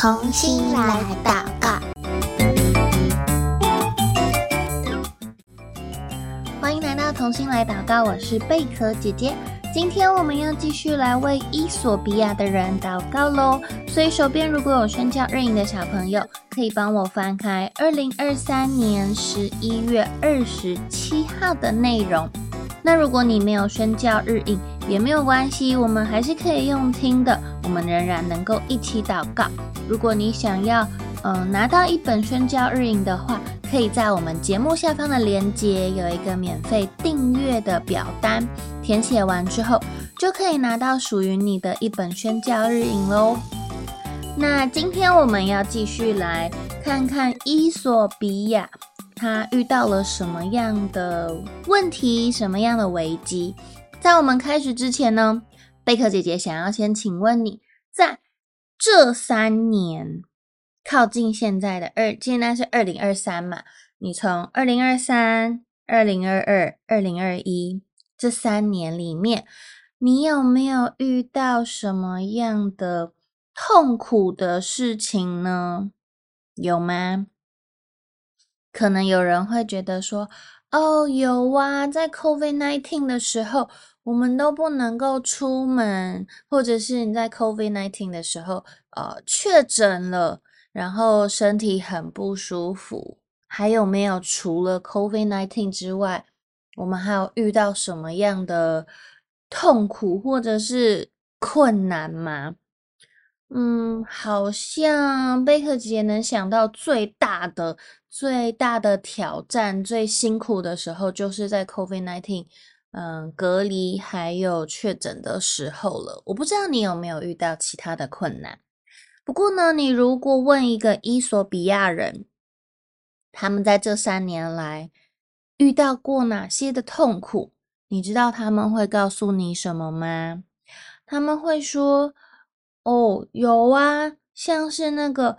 同心来祷告，欢迎来到同心来祷告，我是贝壳姐姐。今天我们要继续来为伊索比亚的人祷告喽。所以手边如果有宣教日营的小朋友，可以帮我翻开二零二三年十一月二十七号的内容。那如果你没有宣教日影，也没有关系，我们还是可以用听的，我们仍然能够一起祷告。如果你想要，嗯、拿到一本宣教日营的话，可以在我们节目下方的链接有一个免费订阅的表单，填写完之后，就可以拿到属于你的一本宣教日营喽。那今天我们要继续来看看伊索比亚。他遇到了什么样的问题？什么样的危机？在我们开始之前呢，贝壳姐姐想要先请问你，在这三年靠近现在的二，现在是二零二三嘛？你从二零二三、二零二二、二零二一这三年里面，你有没有遇到什么样的痛苦的事情呢？有吗？可能有人会觉得说：“哦，有啊，在 COVID-19 的时候，我们都不能够出门，或者是你在 COVID-19 的时候，呃，确诊了，然后身体很不舒服。还有没有除了 COVID-19 之外，我们还有遇到什么样的痛苦或者是困难吗？”嗯，好像贝壳姐姐能想到最大的、最大的挑战、最辛苦的时候，就是在 COVID-19，嗯，隔离还有确诊的时候了。我不知道你有没有遇到其他的困难。不过呢，你如果问一个伊索比亚人，他们在这三年来遇到过哪些的痛苦，你知道他们会告诉你什么吗？他们会说。哦，有啊，像是那个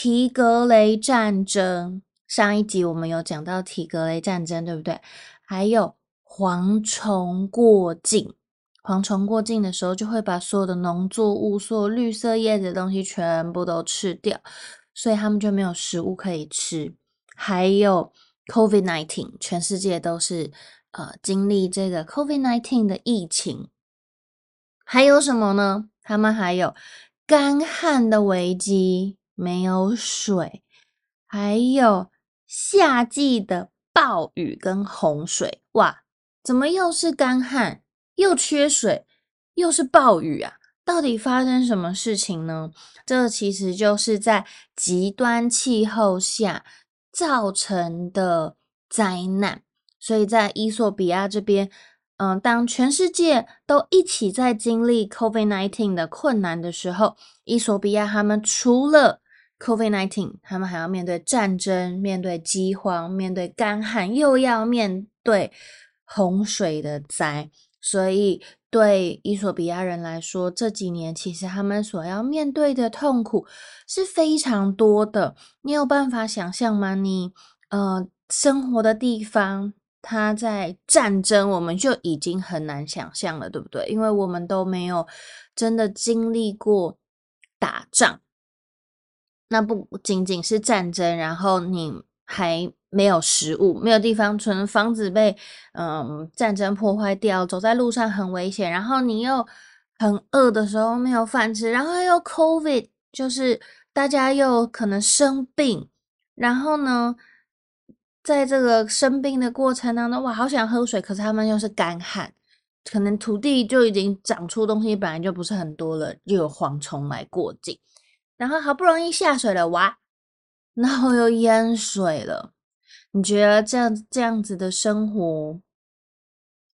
提格雷战争，上一集我们有讲到提格雷战争，对不对？还有蝗虫过境，蝗虫过境的时候就会把所有的农作物、所有绿色叶子的东西全部都吃掉，所以他们就没有食物可以吃。还有 COVID-19，全世界都是呃经历这个 COVID-19 的疫情。还有什么呢？他们还有干旱的危机，没有水，还有夏季的暴雨跟洪水。哇，怎么又是干旱，又缺水，又是暴雨啊？到底发生什么事情呢？这其实就是在极端气候下造成的灾难。所以在伊索比亚这边。嗯，当全世界都一起在经历 COVID-19 的困难的时候，伊索比亚他们除了 COVID-19，他们还要面对战争、面对饥荒、面对干旱，又要面对洪水的灾。所以，对伊索比亚人来说，这几年其实他们所要面对的痛苦是非常多的。你有办法想象吗？你呃生活的地方。他在战争，我们就已经很难想象了，对不对？因为我们都没有真的经历过打仗。那不仅仅是战争，然后你还没有食物，没有地方存，房子被嗯战争破坏掉，走在路上很危险，然后你又很饿的时候没有饭吃，然后又 COVID，就是大家又可能生病，然后呢？在这个生病的过程当中，哇，好想喝水，可是他们又是干旱，可能土地就已经长出东西，本来就不是很多了，又有蝗虫来过境，然后好不容易下水了，哇，然后又淹水了。你觉得这样这样子的生活，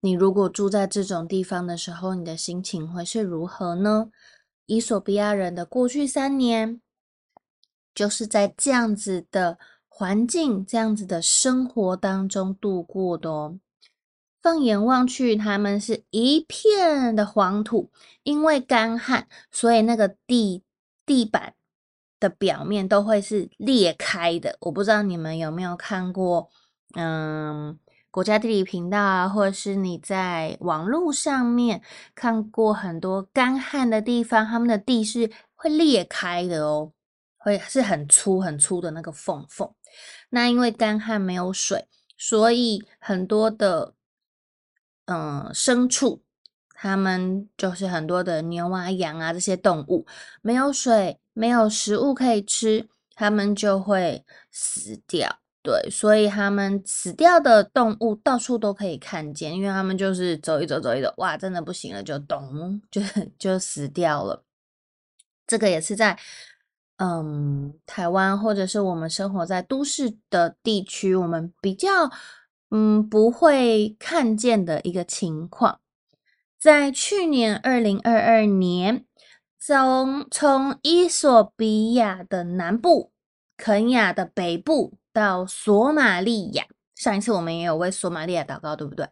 你如果住在这种地方的时候，你的心情会是如何呢？伊索比亚人的过去三年，就是在这样子的。环境这样子的生活当中度过的哦。放眼望去，他们是一片的黄土，因为干旱，所以那个地地板的表面都会是裂开的。我不知道你们有没有看过，嗯，国家地理频道啊，或者是你在网络上面看过很多干旱的地方，他们的地是会裂开的哦。会是很粗很粗的那个缝缝。那因为干旱没有水，所以很多的嗯、牲畜，他们就是很多的牛啊羊啊这些动物，没有水，没有食物可以吃，它们就会死掉。对，所以他们死掉的动物到处都可以看见，因为他们就是走一走，走一走，哇，真的不行了，就咚，就就死掉了。这个也是在嗯台湾或者是我们生活在都市的地区，我们比较嗯不会看见的一个情况。在去年二零二二年，从从伊索比亚的南部、肯亚的北部。到索马利亚，上一次我们也有为索马利亚祷告，对不对？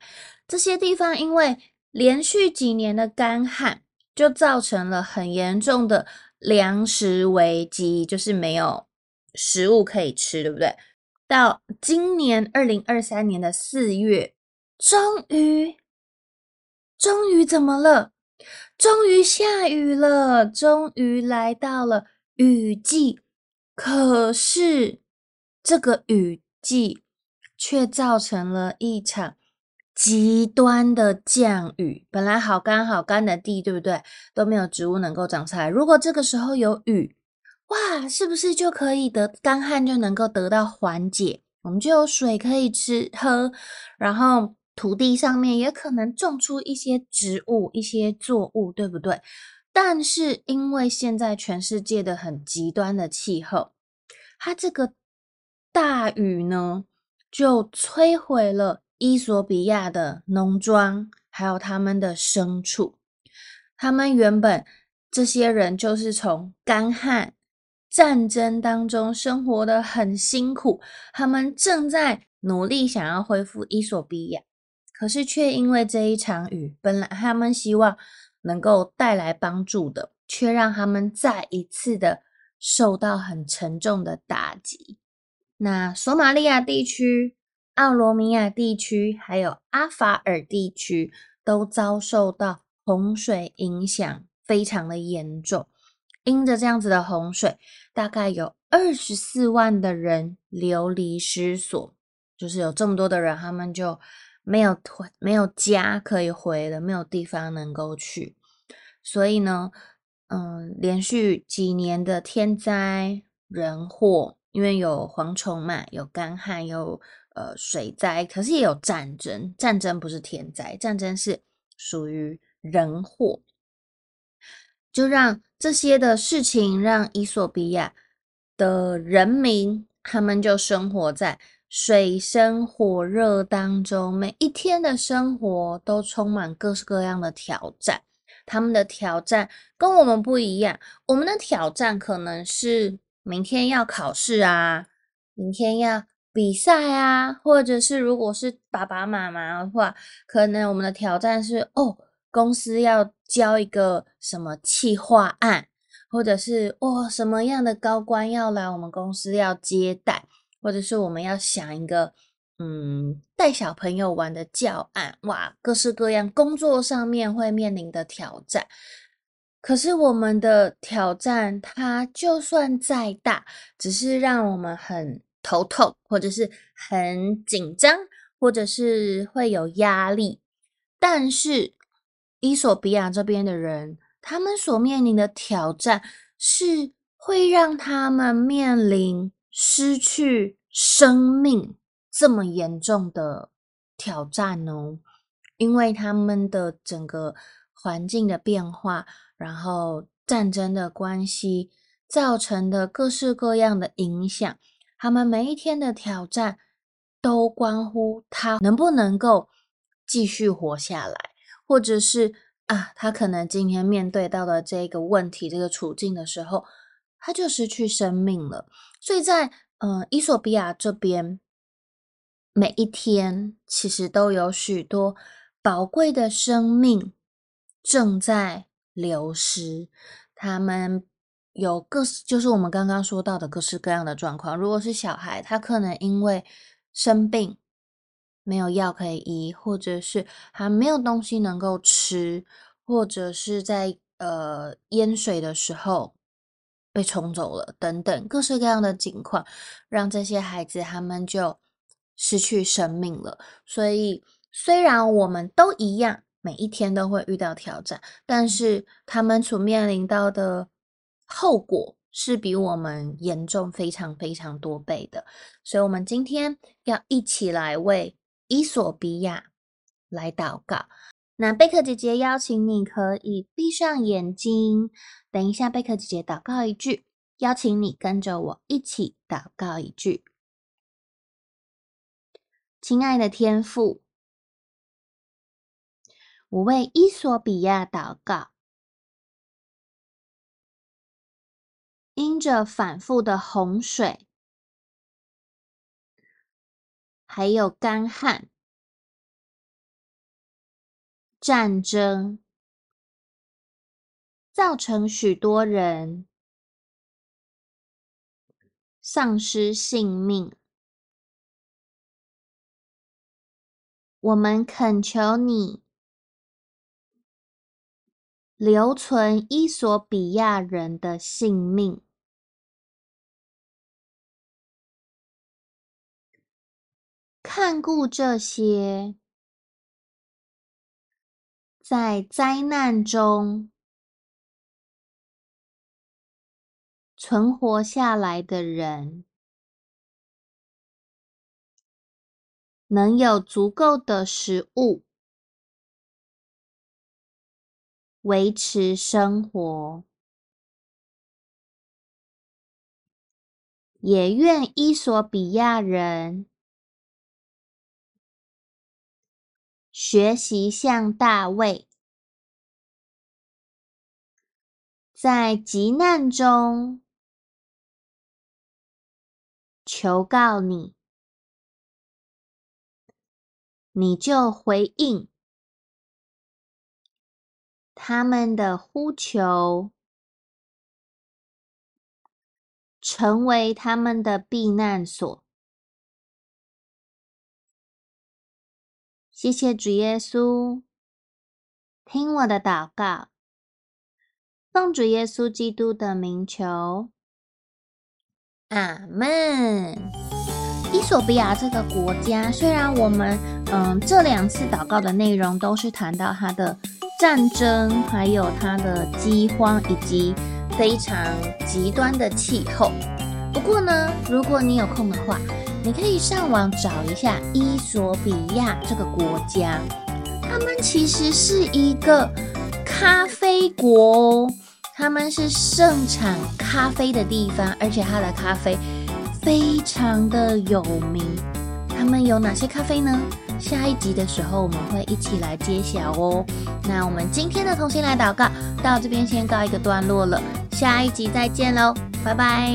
这些地方因为连续几年的干旱，就造成了很严重的粮食危机，就是没有食物可以吃，对不对？到今年二零二三年的四月，终于，终于怎么了？终于下雨了，终于来到了雨季，可是。这个雨季却造成了一场极端的降雨。本来好干好干的地，对不对？都没有植物能够长出来。如果这个时候有雨，哇，是不是就可以得干旱就能够得到缓解？我们就有水可以吃喝，然后土地上面也可能种出一些植物、一些作物，对不对？但是因为现在全世界的很极端的气候，它这个。大雨呢，就摧毁了伊索比亚的农庄，还有他们的牲畜。他们原本这些人就是从干旱、战争当中生活的很辛苦，他们正在努力想要恢复伊索比亚，可是却因为这一场雨，本来他们希望能够带来帮助的，却让他们再一次的受到很沉重的打击。那索马利亚地区、奥罗米亚地区还有阿法尔地区都遭受到洪水影响，非常的严重。因着这样子的洪水，大概有二十四万的人流离失所，就是有这么多的人，他们就没有回，没有家可以回了，没有地方能够去。所以呢，嗯，连续几年的天灾人祸。因为有蝗虫嘛，有干旱，有呃水灾，可是也有战争。战争不是天灾，战争是属于人祸。就让这些的事情，让伊索比亚的人民，他们就生活在水深火热当中，每一天的生活都充满各式各样的挑战。他们的挑战跟我们不一样，我们的挑战可能是。明天要考试啊，明天要比赛啊，或者是如果是爸爸妈妈的话，可能我们的挑战是哦，公司要交一个什么企划案，或者是哦，什么样的高官要来我们公司要接待，或者是我们要想一个嗯带小朋友玩的教案，哇，各式各样工作上面会面临的挑战。可是我们的挑战，它就算再大，只是让我们很头痛，或者是很紧张，或者是会有压力。但是，伊索比亚这边的人，他们所面临的挑战，是会让他们面临失去生命这么严重的挑战哦，因为他们的整个环境的变化。然后战争的关系造成的各式各样的影响，他们每一天的挑战都关乎他能不能够继续活下来，或者是啊，他可能今天面对到的这个问题、这个处境的时候，他就失去生命了。所以在嗯，伊索比亚这边，每一天其实都有许多宝贵的生命正在。流失，他们有各式，就是我们刚刚说到的各式各样的状况。如果是小孩，他可能因为生病，没有药可以医，或者是还没有东西能够吃，或者是在呃淹水的时候被冲走了，等等各式各样的情况，让这些孩子他们就失去生命了。所以，虽然我们都一样，每一天都会遇到挑战，但是他们所面临到的后果是比我们严重非常非常多倍的。所以，我们今天要一起来为伊索比亚来祷告。那贝壳姐姐邀请你可以闭上眼睛，等一下贝壳姐姐祷告一句，邀请你跟着我一起祷告一句。亲爱的天父，我为伊索比亚祷告，因着反复的洪水，还有干旱。战争造成许多人丧失性命，我们恳求你留存伊索比亚人的性命，看顾这些。在灾难中存活下来的人，能有足够的食物维持生活，也愿伊索比亚人。学习像大卫，在急难中求告你，你就回应他们的呼求，成为他们的避难所。谢谢主耶稣，听我的祷告，奉主耶稣基督的名求，阿门。伊索比亚这个国家，虽然我们嗯这两次祷告的内容都是谈到它的战争，还有它的饥荒以及非常极端的气候，不过呢，如果你有空的话，你可以上网找一下伊索比亚这个国家，他们其实是一个咖啡国哦，他们是盛产咖啡的地方，而且它的咖啡非常的有名。他们有哪些咖啡呢？下一集的时候我们会一起来揭晓哦。那我们今天的同心来祷告到这边先告一个段落了，下一集再见喽，拜拜。